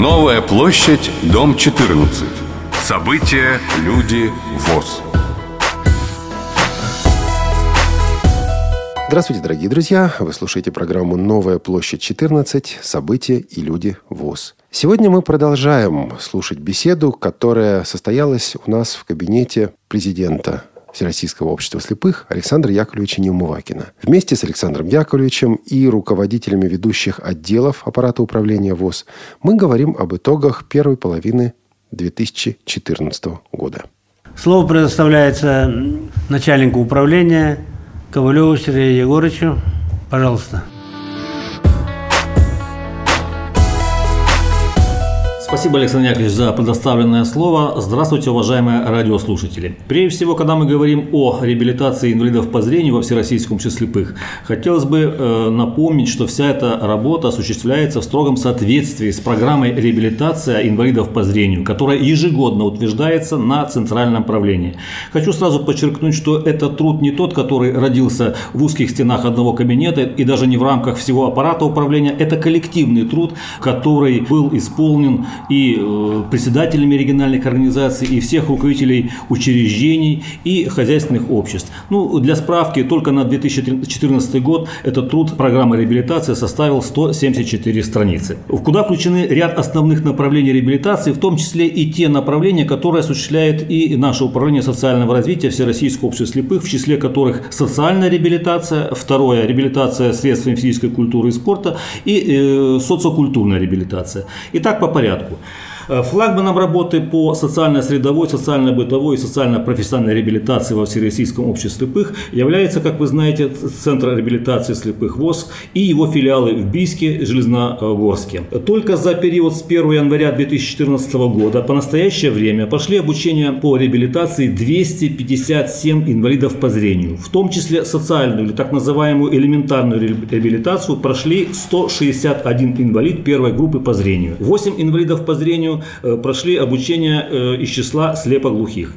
Новая площадь, дом 14. События, люди, ВОЗ. Здравствуйте, дорогие друзья! Вы слушаете программу «Новая площадь 14. События и люди ВОЗ». Сегодня мы продолжаем слушать беседу, которая состоялась у нас в кабинете президента Всероссийского общества слепых Александра Яковлевича Неумывакина. Вместе с Александром Яковлевичем и руководителями ведущих отделов аппарата управления ВОЗ мы говорим об итогах первой половины 2014 года. Слово предоставляется начальнику управления Ковалеву Сергею Егоровичу. Пожалуйста. Спасибо, Александр Яковлевич, за предоставленное слово. Здравствуйте, уважаемые радиослушатели. Прежде всего, когда мы говорим о реабилитации инвалидов по зрению во Всероссийском обществе слепых, хотелось бы э, напомнить, что вся эта работа осуществляется в строгом соответствии с программой реабилитация инвалидов по зрению, которая ежегодно утверждается на центральном правлении. Хочу сразу подчеркнуть, что этот труд не тот, который родился в узких стенах одного кабинета и даже не в рамках всего аппарата управления. Это коллективный труд, который был исполнен и э, председателями региональных организаций, и всех руководителей учреждений и хозяйственных обществ. Ну, для справки, только на 2014 год этот труд программы реабилитации составил 174 страницы. Куда включены ряд основных направлений реабилитации, в том числе и те направления, которые осуществляет и наше управление социального развития Всероссийского общества слепых, в числе которых социальная реабилитация, второе – реабилитация средствами физической культуры и спорта и э, социокультурная реабилитация. Итак, по порядку порядку. Э, флагманом работы по социально-средовой, социально-бытовой и социально-профессиональной реабилитации во Всероссийском обществе слепых является, как вы знаете, Центр реабилитации слепых ВОЗ и его филиалы в Бийске, Железногорске. Только за период с 1 января 2014 года по настоящее время пошли обучение по реабилитации 257 инвалидов по зрению. В том числе социальную или так называемую элементарную реабилитацию прошли 161 инвалид первой группы по зрению. 8 инвалидов по зрению прошли обучение э, из числа слепоглухих.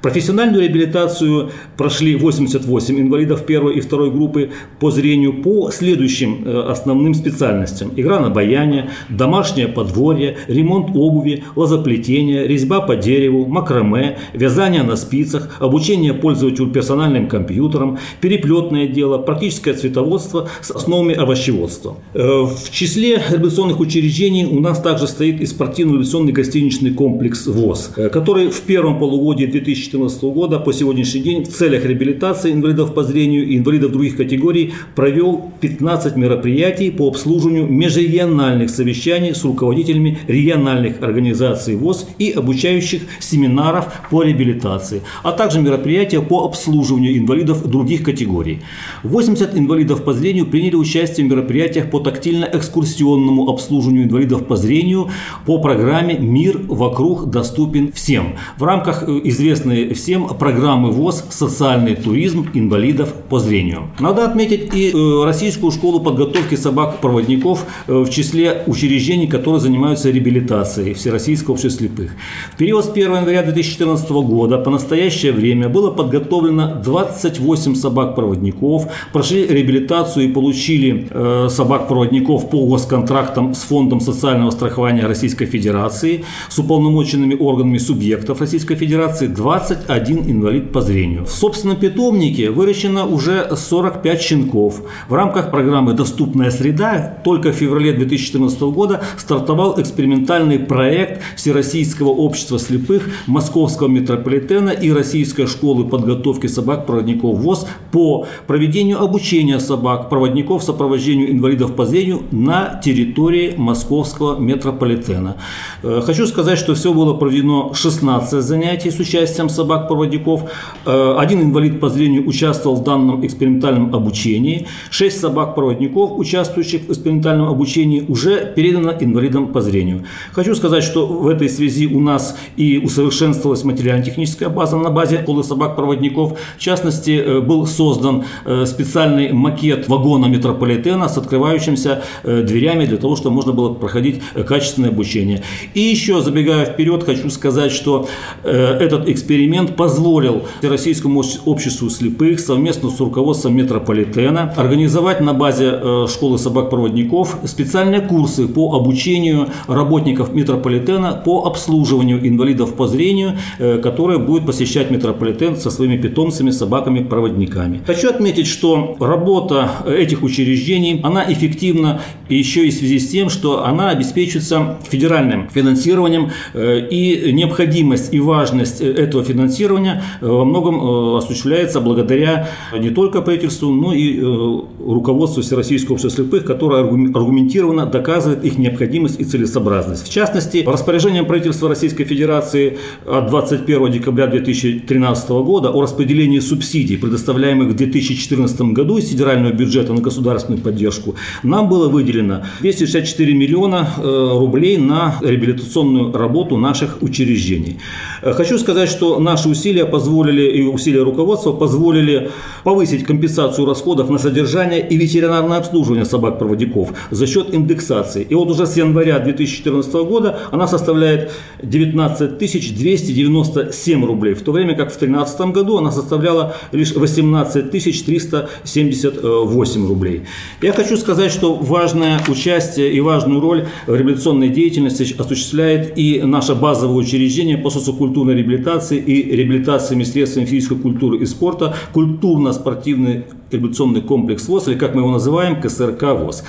Профессиональную реабилитацию прошли 88 инвалидов первой и второй группы по зрению по следующим э, основным специальностям. Игра на баяне, домашнее подворье, ремонт обуви, лозоплетение, резьба по дереву, макраме, вязание на спицах, обучение пользователю персональным компьютером, переплетное дело, практическое цветоводство с основами овощеводства. Э, в числе реабилитационных учреждений у нас также стоит и спортивно-реабилитационный гостиничный комплекс ВОЗ, э, который в первом полугодии 2000 2014 года по сегодняшний день в целях реабилитации инвалидов по зрению и инвалидов других категорий провел 15 мероприятий по обслуживанию межрегиональных совещаний с руководителями региональных организаций ВОЗ и обучающих семинаров по реабилитации, а также мероприятия по обслуживанию инвалидов других категорий. 80 инвалидов по зрению приняли участие в мероприятиях по тактильно-экскурсионному обслуживанию инвалидов по зрению по программе «Мир вокруг доступен всем» в рамках э, известной всем программы ВОЗ «Социальный туризм инвалидов по зрению». Надо отметить и э, Российскую школу подготовки собак-проводников э, в числе учреждений, которые занимаются реабилитацией Всероссийского общества слепых. В период с 1 января 2014 года по настоящее время было подготовлено 28 собак-проводников, прошли реабилитацию и получили э, собак-проводников по госконтрактам с Фондом социального страхования Российской Федерации, с уполномоченными органами субъектов Российской Федерации 20 21 инвалид по зрению. В собственном питомнике выращено уже 45 щенков. В рамках программы «Доступная среда» только в феврале 2014 года стартовал экспериментальный проект Всероссийского общества слепых, Московского метрополитена и Российской школы подготовки собак-проводников ВОЗ по проведению обучения собак-проводников сопровождению инвалидов по зрению на территории Московского метрополитена. Э, хочу сказать, что все было проведено 16 занятий с участием собак-проводников. Э, один инвалид по зрению участвовал в данном экспериментальном обучении. Шесть собак-проводников, участвующих в экспериментальном обучении, уже передано инвалидам по зрению. Хочу сказать, что в этой связи у нас и усовершенствовалась материально-техническая база на базе школы собак-проводников. В частности, э, был создан э, специальный макет вагона метрополитена с открывающимся дверями для того, чтобы можно было проходить качественное обучение. И еще, забегая вперед, хочу сказать, что этот эксперимент эксперимент позволил Российскому обществу слепых совместно с руководством метрополитена организовать на базе э, школы собак-проводников специальные курсы по обучению работников метрополитена по обслуживанию инвалидов по зрению, э, которые будет посещать метрополитен со своими питомцами, собаками-проводниками. Хочу отметить, что работа этих учреждений, она эффективна еще и в связи с тем, что она обеспечивается федеральным финансированием э, и необходимость и важность этого финансирования во многом осуществляется благодаря не только правительству, но и руководству Всероссийского общества слепых, которое аргументированно доказывает их необходимость и целесообразность. В частности, распоряжением правительства Российской Федерации от 21 декабря 2013 года о распределении субсидий, предоставляемых в 2014 году из федерального бюджета на государственную поддержку, нам было выделено 264 миллиона э, рублей на реабилитационную работу наших учреждений. Э, хочу сказать, что наши усилия позволили и усилия руководства позволили повысить компенсацию расходов на содержание и ветеринарное обслуживание собак-проводников за счет индексации. И вот уже с января 2014 года она составляет 19 297 рублей, в то время как в 2013 году она составляла лишь 18 378 рублей. Я хочу сказать, что важное участие и важную роль в реабилитационной деятельности осуществляет и наше базовое учреждение по социокультурной реабилитации и реабилитации средствами физической культуры и спорта культурно-спортивный реабилитационный комплекс ВОЗ, или как мы его называем, КСРК ВОЗ.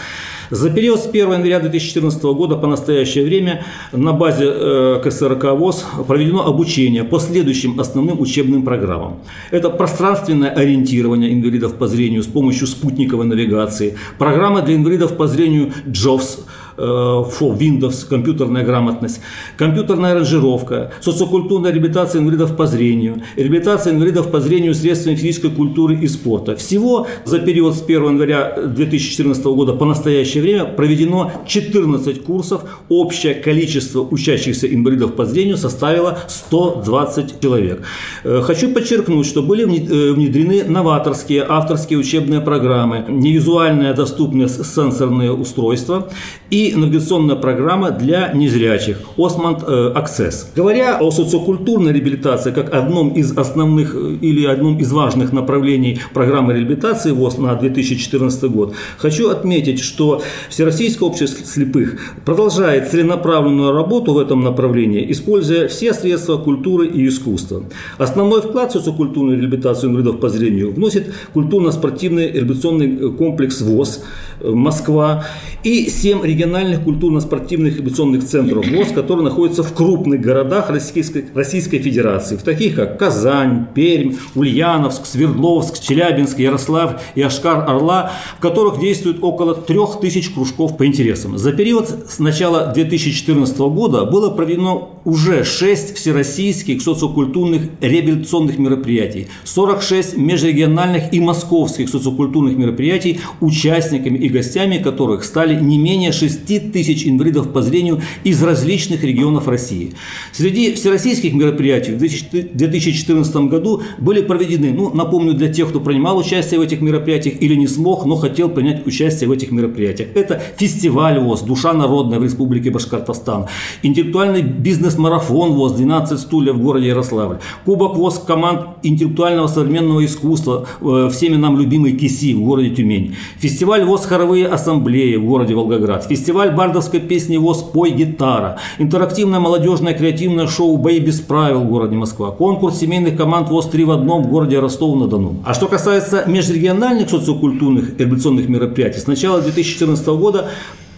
За период с 1 января 2014 года по настоящее время на базе э, КСРК ВОЗ проведено обучение по следующим основным учебным программам. Это пространственное ориентирование инвалидов по зрению с помощью спутниковой навигации, программа для инвалидов по зрению JOVS, for э, Windows, компьютерная грамотность, компьютерная аранжировка, социокультурная реабилитация инвалидов по зрению, реабилитация инвалидов по зрению средствами физической культуры и спорта. Всего за период с 1 января 2014 года по настоящее время проведено 14 курсов. Общее количество учащихся инвалидов по зрению составило 120 человек. Э, хочу подчеркнуть, что были э, внедрены новаторские авторские учебные программы, невизуальное доступное сенсорные устройства и навигационная программа для незрячих Osmond э, Access. Говоря о социокультурной реабилитации как одном из основных э, или одном из важных направлений программы реабилитации ВОЗ на 2014 год, хочу отметить, что Всероссийское общество слепых продолжает целенаправленную работу в этом направлении, используя все средства культуры и искусства. Основной вклад в социокультурную реабилитацию инвалидов по зрению вносит культурно-спортивный реабилитационный комплекс ВОЗ э, Москва и 7 региональных региональных культурно-спортивных реабилитационных центров ВОЗ, которые находятся в крупных городах Российской, Российской Федерации, в таких как Казань, Пермь, Ульяновск, Свердловск, Челябинск, Ярослав и Ашкар-Орла, в которых действует около трех тысяч кружков по интересам. За период с начала 2014 года было проведено уже 6 всероссийских социокультурных реабилитационных мероприятий, 46 межрегиональных и московских социокультурных мероприятий, участниками и гостями которых стали не менее 6 10 тысяч инвалидов по зрению из различных регионов России. Среди всероссийских мероприятий в 2014 году были проведены, ну, напомню, для тех, кто принимал участие в этих мероприятиях или не смог, но хотел принять участие в этих мероприятиях. Это фестиваль ВОЗ «Душа народная» в Республике Башкортостан, интеллектуальный бизнес-марафон ВОЗ «12 стульев» в городе Ярославль, Кубок ВОЗ команд интеллектуального современного искусства, э, всеми нам любимый КИСИ в городе Тюмень, фестиваль ВОЗ «Хоровые ассамблеи» в городе Волгоград, фестиваль Фестиваль бардовской песни ВОЗ «Пой гитара», интерактивное молодежное креативное шоу «Бей без правил» в городе Москва, конкурс семейных команд ВОЗ «Три в одном» в городе Ростов-на-Дону. А что касается межрегиональных социокультурных революционных мероприятий, с начала 2014 года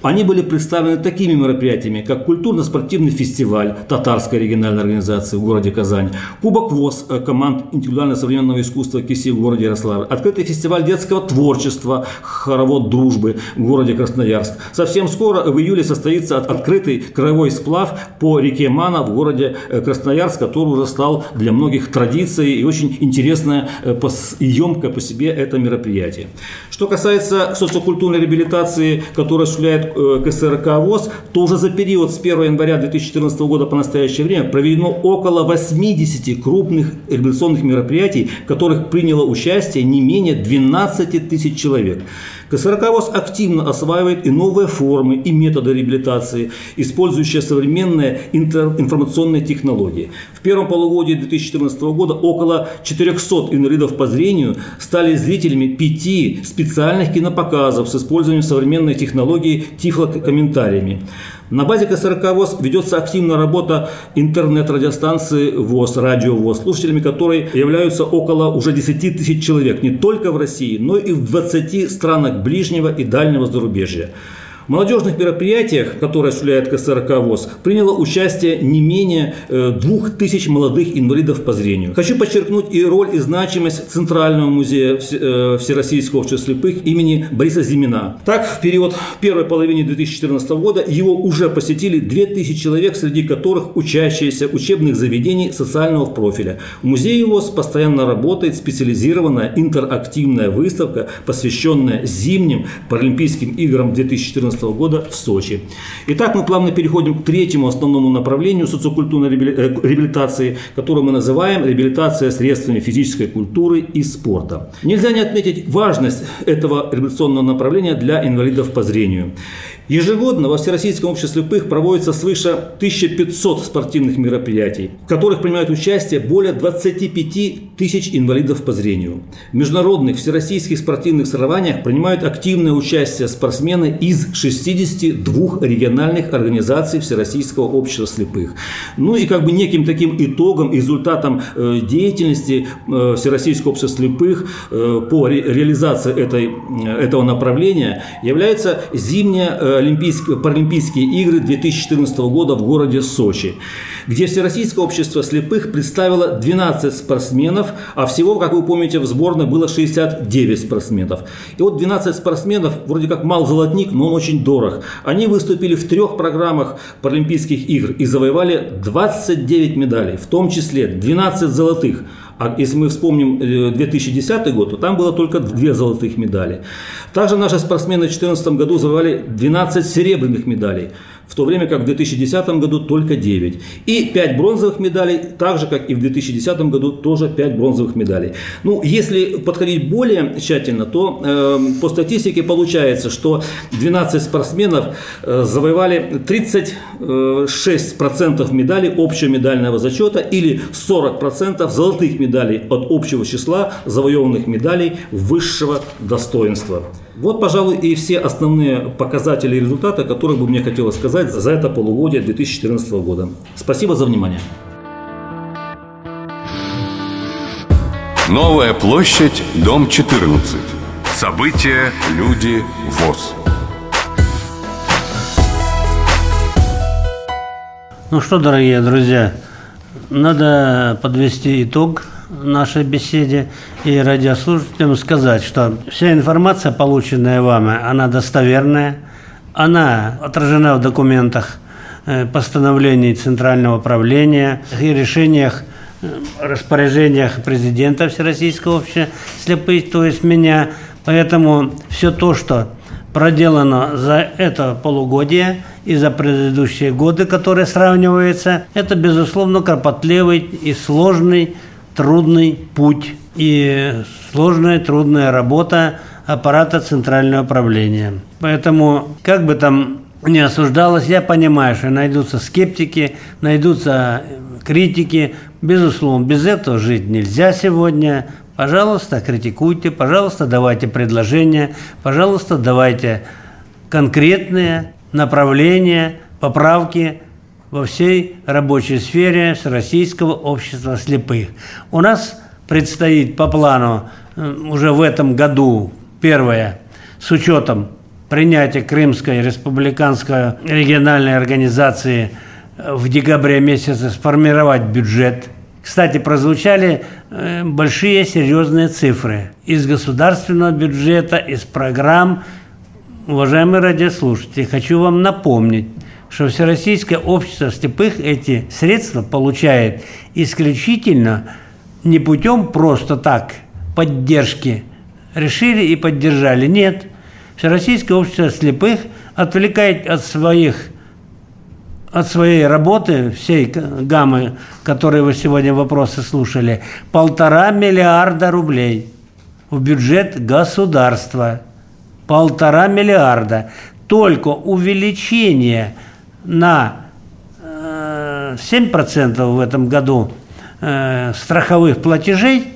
они были представлены такими мероприятиями, как культурно-спортивный фестиваль татарской региональной организации в городе Казань, Кубок ВОЗ э, команд индивидуально-современного искусства КИСИ в городе Ярославль, открытый фестиваль детского творчества «Хоровод дружбы» в городе Красноярск. Совсем скоро, в июле, состоится открытый краевой сплав по реке Мана в городе э, Красноярск, который уже стал для многих традицией и очень интересное э, и емкое по себе это мероприятие. Что касается социокультурной реабилитации, которая осуществляет КСРК ВОЗ, то уже за период с 1 января 2014 года по настоящее время проведено около 80 крупных революционных мероприятий, в которых приняло участие не менее 12 тысяч человек. КСРК ВОЗ активно осваивает и новые формы и методы реабилитации, использующие современные информационные технологии. В первом полугодии 2014 года около 400 инвалидов по зрению стали зрителями пяти специальных кинопоказов с использованием современной технологии тифлокомментариями. На базе КСРК ВОЗ ведется активная работа интернет-радиостанции ВОЗ, радио ВОЗ, слушателями которой являются около уже 10 тысяч человек не только в России, но и в 20 странах ближнего и дальнего зарубежья. В молодежных мероприятиях, которые осуществляет КСРК ВОЗ, приняло участие не менее э, двух тысяч молодых инвалидов по зрению. Хочу подчеркнуть и роль и значимость Центрального музея э, Всероссийского общества слепых имени Бориса Зимина. Так, в период первой половины 2014 года его уже посетили 2000 человек, среди которых учащиеся учебных заведений социального профиля. В музее ВОЗ постоянно работает специализированная интерактивная выставка, посвященная зимним Паралимпийским играм 2014 2014 года в Сочи. Итак, мы плавно переходим к третьему основному направлению социокультурной э, реабилитации, которое мы называем реабилитация средствами физической культуры и спорта. Нельзя не отметить важность этого реабилитационного направления для инвалидов по зрению. Ежегодно во Всероссийском обществе слепых проводится свыше 1500 спортивных мероприятий, в которых принимают участие более 25 тысяч инвалидов по зрению. В международных всероссийских спортивных соревнованиях принимают активное участие спортсмены из 62 региональных организаций Всероссийского общества слепых. Ну и как бы неким таким итогом, результатом э, деятельности э, Всероссийского общества слепых э, по реализации этой, этого направления является зимняя Олимпийские, Паралимпийские игры 2014 года в городе Сочи, где Всероссийское общество слепых представило 12 спортсменов, а всего, как вы помните, в сборной было 69 спортсменов. И вот 12 спортсменов, вроде как мал золотник, но он очень дорог. Они выступили в трех программах Паралимпийских игр и завоевали 29 медалей, в том числе 12 золотых, а если мы вспомним 2010 э, год, то там было только две золотых медали. Также наши спортсмены в 2014 году завоевали 12 серебряных медалей в то время как в 2010 году только 9. И 5 бронзовых медалей, так же как и в 2010 году тоже 5 бронзовых медалей. Ну, если подходить более тщательно, то э, по статистике получается, что 12 спортсменов э, завоевали 36% медалей общего медального зачета или 40% золотых медалей от общего числа завоеванных медалей высшего достоинства. Вот, пожалуй, и все основные показатели и результаты, которые бы мне хотелось сказать за это полугодие 2014 года. Спасибо за внимание. Новая площадь, дом 14. События, люди, ВОЗ. Ну что, дорогие друзья, надо подвести итог нашей беседе и радиослушателям сказать, что вся информация, полученная вами, она достоверная, она отражена в документах э, постановлений Центрального правления и решениях э, распоряжениях президента Всероссийского общества слепых, то есть меня. Поэтому все то, что проделано за это полугодие и за предыдущие годы, которые сравниваются, это, безусловно, кропотливый и сложный трудный путь и сложная, трудная работа аппарата центрального правления. Поэтому, как бы там не осуждалось, я понимаю, что найдутся скептики, найдутся критики. Безусловно, без этого жить нельзя сегодня. Пожалуйста, критикуйте, пожалуйста, давайте предложения, пожалуйста, давайте конкретные направления, поправки – во всей рабочей сфере Всероссийского общества слепых. У нас предстоит по плану э, уже в этом году первое, с учетом принятия Крымской республиканской региональной организации э, в декабре месяце сформировать бюджет. Кстати, прозвучали э, большие серьезные цифры из государственного бюджета, из программ. Уважаемые радиослушатели, хочу вам напомнить, что Всероссийское общество слепых эти средства получает исключительно не путем просто так поддержки. Решили и поддержали. Нет. Всероссийское общество слепых отвлекает от своих от своей работы, всей гаммы, которые вы сегодня вопросы слушали, полтора миллиарда рублей в бюджет государства. Полтора миллиарда. Только увеличение на 7% э, в этом году э, страховых платежей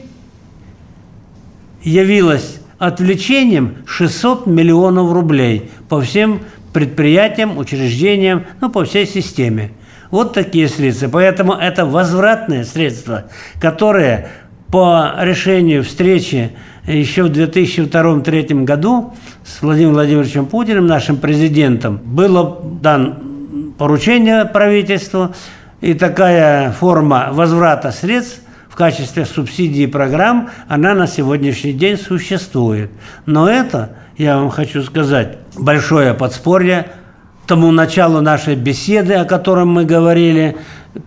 явилось отвлечением 600 миллионов рублей по всем предприятиям, учреждениям, ну, по всей системе. Вот такие средства. Поэтому это возвратные средства, которые по решению встречи еще в 2002-2003 году с Владимиром Владимировичем Путиным, нашим президентом, было дан поручение правительству, и такая форма возврата средств в качестве субсидии программ, она на сегодняшний день существует. Но это, я вам хочу сказать, большое подспорье тому началу нашей беседы, о котором мы говорили,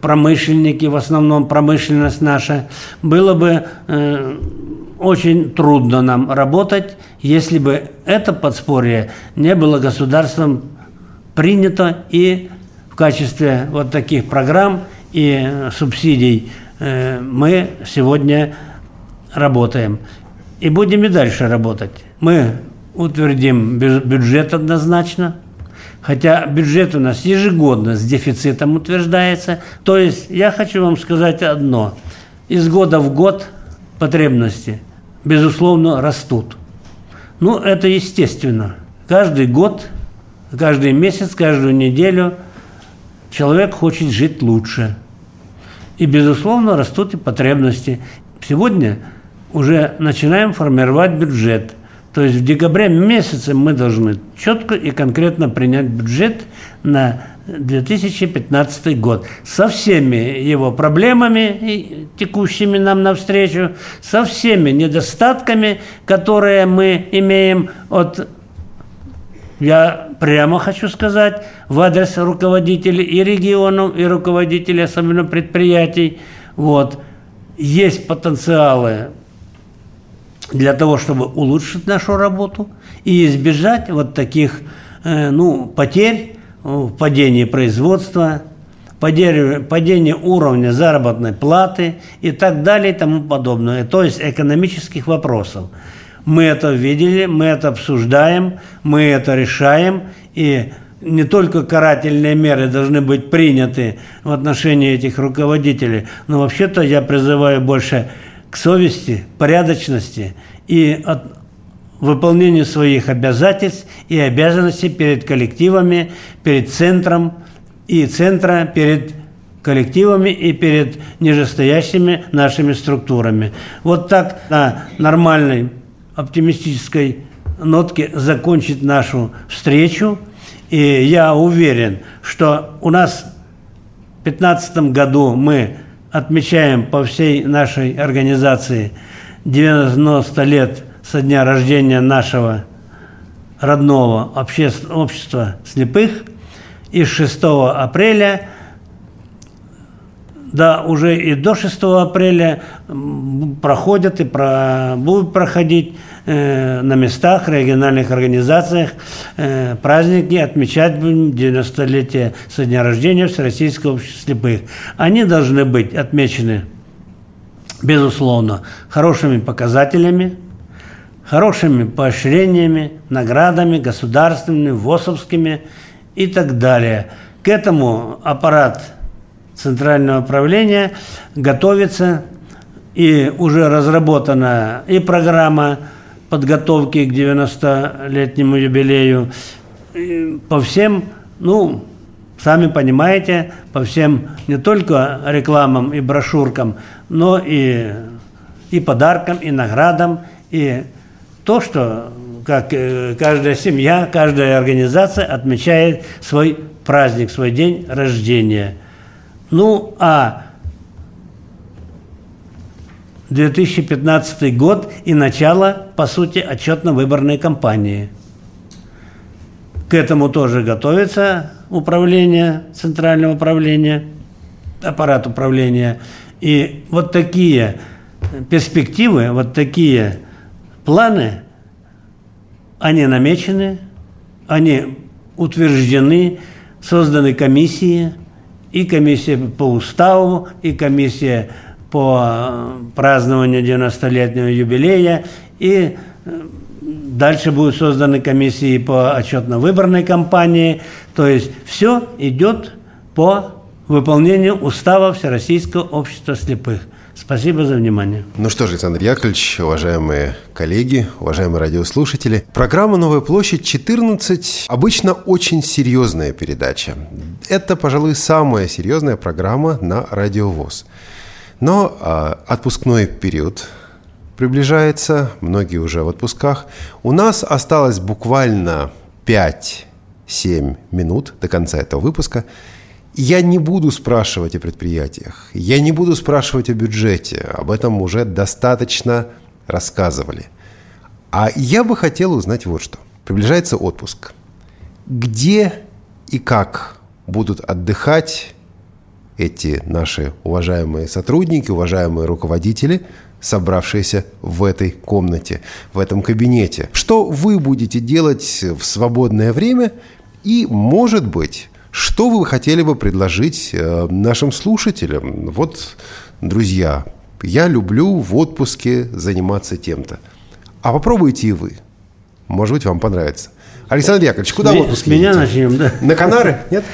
промышленники, в основном промышленность наша, было бы э, очень трудно нам работать, если бы это подспорье не было государством принято и качестве вот таких программ и субсидий Э, мы сегодня работаем. И будем и дальше работать. Мы утвердим бюджет однозначно, хотя бюджет у нас ежегодно с дефицитом утверждается. То есть я хочу вам сказать одно. Из года в год потребности, безусловно, растут. Ну, это естественно. Каждый год, каждый месяц, каждую неделю человек хочет жить лучше – и, безусловно, растут и потребности. Сегодня уже начинаем формировать бюджет. То есть в декабре месяце мы должны четко и конкретно принять бюджет на 2015 год со всеми его проблемами, текущими нам навстречу, со всеми недостатками, которые мы имеем от я прямо хочу сказать в адрес руководителей и регионов, и руководителей, особенно предприятий, вот, есть потенциалы для того, чтобы улучшить нашу работу и избежать вот таких э, ну, потерь, падения производства, падения уровня заработной платы и так далее и тому подобное, то есть экономических вопросов. Мы это видели, мы это обсуждаем, мы это решаем, и не только карательные меры должны быть приняты в отношении этих руководителей, но вообще-то я призываю больше к совести, порядочности и от выполнению своих обязательств и обязанностей перед коллективами, перед центром и центра перед коллективами и перед нижестоящими нашими структурами. Вот так на нормальной оптимистической нотке закончить нашу встречу. И я уверен, что у нас в 2015 году мы отмечаем по всей нашей организации 90 лет со дня рождения нашего родного общества слепых. И 6 апреля да, уже и до 6 апреля проходят и про, будут проходить на местах, региональных организациях э, праздники, отмечать будем 90-летие со дня рождения Всероссийского общества слепых. Они должны быть отмечены, безусловно, хорошими показателями, хорошими поощрениями, наградами государственными, ВОСовскими и так далее. К этому аппарат центрального правления готовится и уже разработана и программа подготовки к 90-летнему юбилею. По всем, ну, сами понимаете, по всем не только рекламам и брошюркам, но и, и подаркам, и наградам, и то, что как э, каждая семья, каждая организация отмечает свой праздник, свой день рождения – ну, а 2015 год и начало, по сути, отчетно-выборной кампании. К этому тоже готовится управление, центральное управление, аппарат управления. И вот такие перспективы, вот такие планы они намечены, они утверждены, созданы комиссии, и комиссия по уставу, и комиссия по э, празднованию 90-летнего юбилея, и э, дальше будут созданы комиссии по отчетно-выборной кампании. То есть все идет по выполнению устава Всероссийского общества слепых. Спасибо за внимание. Ну что ж, Александр Яковлевич, уважаемые коллеги, уважаемые радиослушатели, программа «Новая площадь 14» обычно очень серьезная передача. Это, пожалуй, самая серьезная программа на радиовоз. Но а, отпускной период приближается, многие уже в отпусках. У нас осталось буквально 5-7 минут до конца этого выпуска – я не буду спрашивать о предприятиях, я не буду спрашивать о бюджете, об этом уже достаточно рассказывали. А я бы хотел узнать вот что. Приближается отпуск. Где и как будут отдыхать эти наши уважаемые сотрудники, уважаемые руководители, собравшиеся в этой комнате, в этом кабинете? Что вы будете делать в свободное время? И, может быть, что вы хотели бы предложить э, нашим слушателям? Вот, друзья, я люблю в отпуске заниматься тем-то. А попробуйте и вы. Может быть, вам понравится. Александр Яковлевич, куда в отпуск меня начнем, да. На Канары? Нет?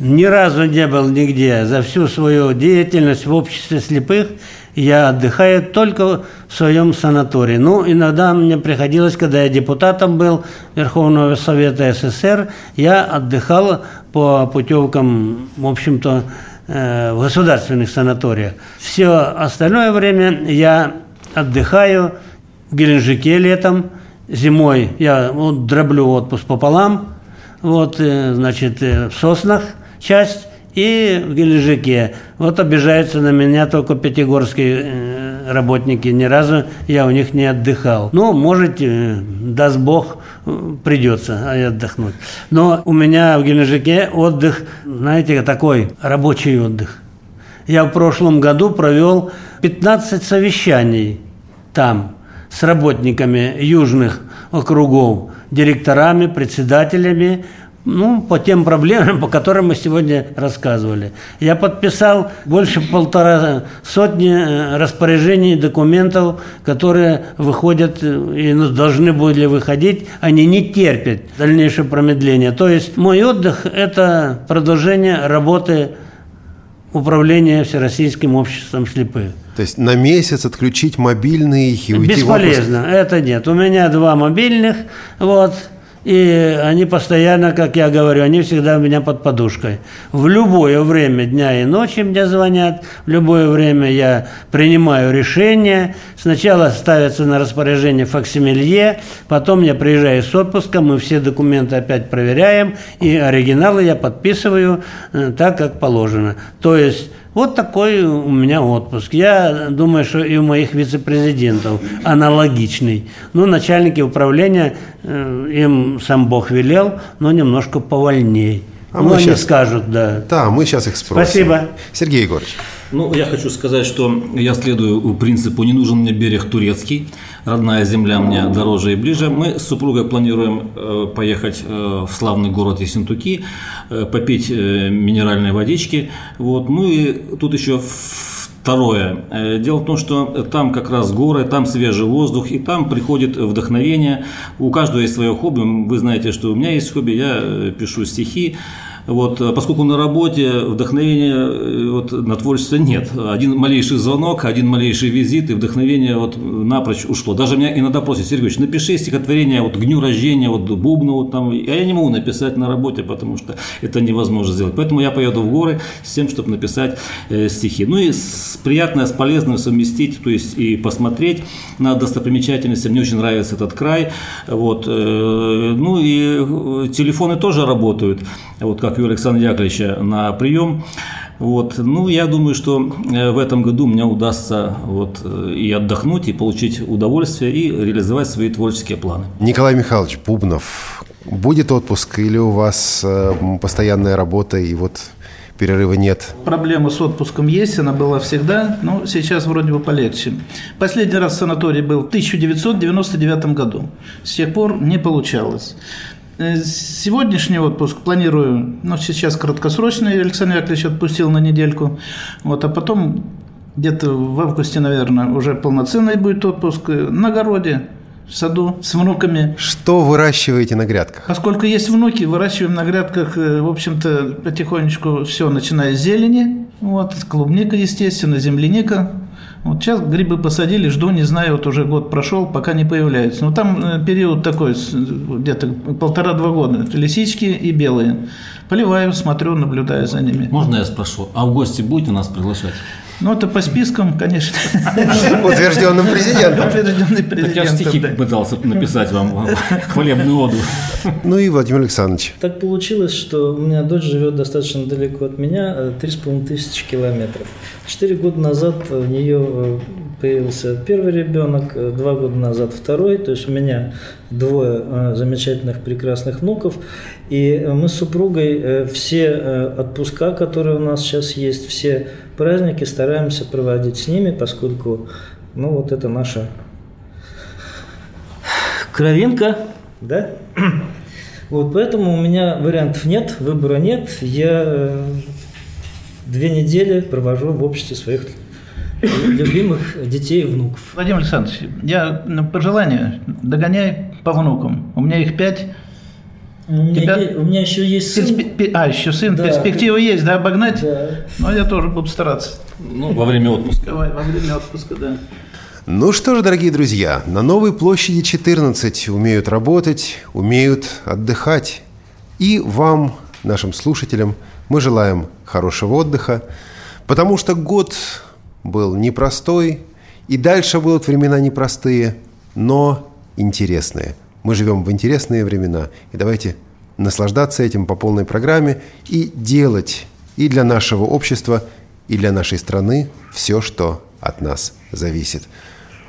Ни разу не был нигде. За всю свою деятельность в обществе слепых я отдыхаю только в своем санатории. Ну, иногда мне приходилось, когда я депутатом был Верховного Совета СССР, я отдыхал по путевкам, в общем-то, э, в государственных санаториях. Все остальное время я отдыхаю в Геленджике летом, зимой я вот, дроблю отпуск пополам, вот, э, значит, э, в Соснах часть, и в Геленджике. Вот обижаются на меня только пятигорские э, работники. Ни разу я у них не отдыхал. Ну, может, э, даст Бог, э, придется отдохнуть. Но у меня в Геленджике отдых, знаете, такой рабочий отдых. Я в прошлом году провел 15 совещаний там с работниками южных округов, директорами, председателями, ну, по тем проблемам, по которым мы сегодня рассказывали. Я подписал больше полтора сотни э, распоряжений, документов, которые выходят э, и должны были выходить, они не терпят дальнейшее промедление. То есть мой отдых – это продолжение работы управления Всероссийским обществом слепых. То есть на месяц отключить мобильный и уйти Бесполезно, это нет. У меня два мобильных, вот, и они постоянно, как я говорю, они всегда у меня под подушкой. В любое время дня и ночи мне звонят, в любое время я принимаю решение. Сначала ставятся на распоряжение факсимилье, потом я приезжаю с отпуска, мы все документы опять проверяем, и оригиналы я подписываю э, так, как положено. То есть вот такой у меня отпуск. Я думаю, что и у моих вице-президентов аналогичный. Ну, начальники управления, э, им сам Бог велел, но немножко повольней. А ну, мы сейчас... скажут, да. Да, мы сейчас их спросим. Спасибо. Сергей Егорович. Ну, я хочу сказать, что я следую принципу «не нужен мне берег турецкий», родная земля мне дороже и ближе. Мы с супругой планируем э, поехать э, в славный город Ессентуки, э, попить минеральной водички. Вот. Ну и тут еще Второе. Дело в том, что там как раз горы, там свежий воздух, и там приходит вдохновение. У каждого есть свое хобби. Вы знаете, что у меня есть хобби, я пишу стихи. Вот, э, поскольку на работе вдохновения э, вот, на творчество нет. Один малейший звонок, один малейший визит, и вдохновение вот напрочь ушло. Даже меня иногда просят, Сергеевич, напиши стихотворение вот, к дню рождения, вот Бубну, вот, там, а я не могу написать на работе, потому что это невозможно сделать. Поэтому я поеду в горы с тем, чтобы написать э, стихи. Ну и с, приятное с полезным совместить, то есть и посмотреть на достопримечательности. Мне очень нравится этот край. Вот, э, ну и э, телефоны тоже работают. Вот как у Александра Яковлевича на прием. Вот. Ну, я думаю, что э, в этом году мне удастся вот э, и отдохнуть, и получить удовольствие, и реализовать свои творческие планы. Николай Михайлович Бубнов, будет отпуск или у вас э, постоянная работа и вот перерыва нет. Проблема с отпуском есть, она была всегда, но сейчас вроде бы полегче. Последний раз в санатории был в 1999 году. С тех пор не получалось. Э, сегодняшний отпуск планирую, ну, сейчас краткосрочный, Александр Яковлевич отпустил на недельку, вот, а потом где-то в августе, наверное, уже полноценный будет отпуск на огороде, в саду с внуками. Что выращиваете на грядках? Поскольку есть внуки, выращиваем на грядках, э, в общем-то, потихонечку все, начиная с зелени. Вот, клубника, естественно, земляника. Вот сейчас грибы посадили, жду, не знаю, вот уже год прошел, пока не появляются. Но там э, период такой, где-то полтора-два года. Лисички и белые. Поливаю, смотрю, наблюдаю за ними. Можно я спрошу, а в гости будете нас приглашать? Ну, это по спискам, конечно. Утвержденным президентом. Утвержденный президентом. Я стихи пытался написать вам хвалебную оду. Ну и Владимир Александрович. Так получилось, что у меня дочь живет достаточно далеко от меня, 3,5 тысячи километров. Четыре года назад у нее э, появился первый ребенок, э, два года назад второй, то есть у меня двое э, замечательных, прекрасных внуков. И мы с супругой все отпуска, которые у нас сейчас есть, все праздники стараемся проводить с ними, поскольку, ну, вот это наша кровинка, да? Вот поэтому у меня вариантов нет, выбора нет. Я э, две недели провожу в обществе своих любимых детей и внуков. Владимир Александрович, я на пожелание догоняй по внукам. У меня их пять. У меня, Тебя... есть, у меня еще есть сын. Перспе... А, еще сын. Да. Перспектива есть, да, обогнать? Да. Но я тоже буду стараться. Ну, во время отпуска. Давай, во время отпуска, да. Ну что же, дорогие друзья, на Новой площади 14 умеют работать, умеют отдыхать. И вам, нашим слушателям, мы желаем хорошего отдыха, потому что год был непростой, и дальше будут времена непростые, но интересные. Мы живем в интересные времена, и давайте наслаждаться этим по полной программе и делать и для нашего общества, и для нашей страны все, что от нас зависит.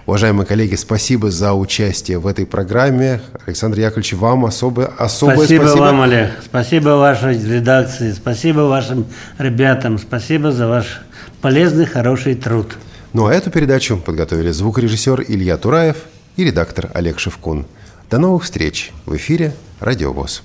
Уважаемые коллеги, спасибо за участие в этой программе. Александр Яковлевич, вам особое, особое спасибо. Спасибо вам, Олег. Спасибо вашей редакции. Спасибо вашим ребятам. Спасибо за ваш полезный, хороший труд. Ну а эту передачу подготовили звукорежиссер Илья Тураев и редактор Олег Шевкун. До новых встреч в эфире «Радиовоз».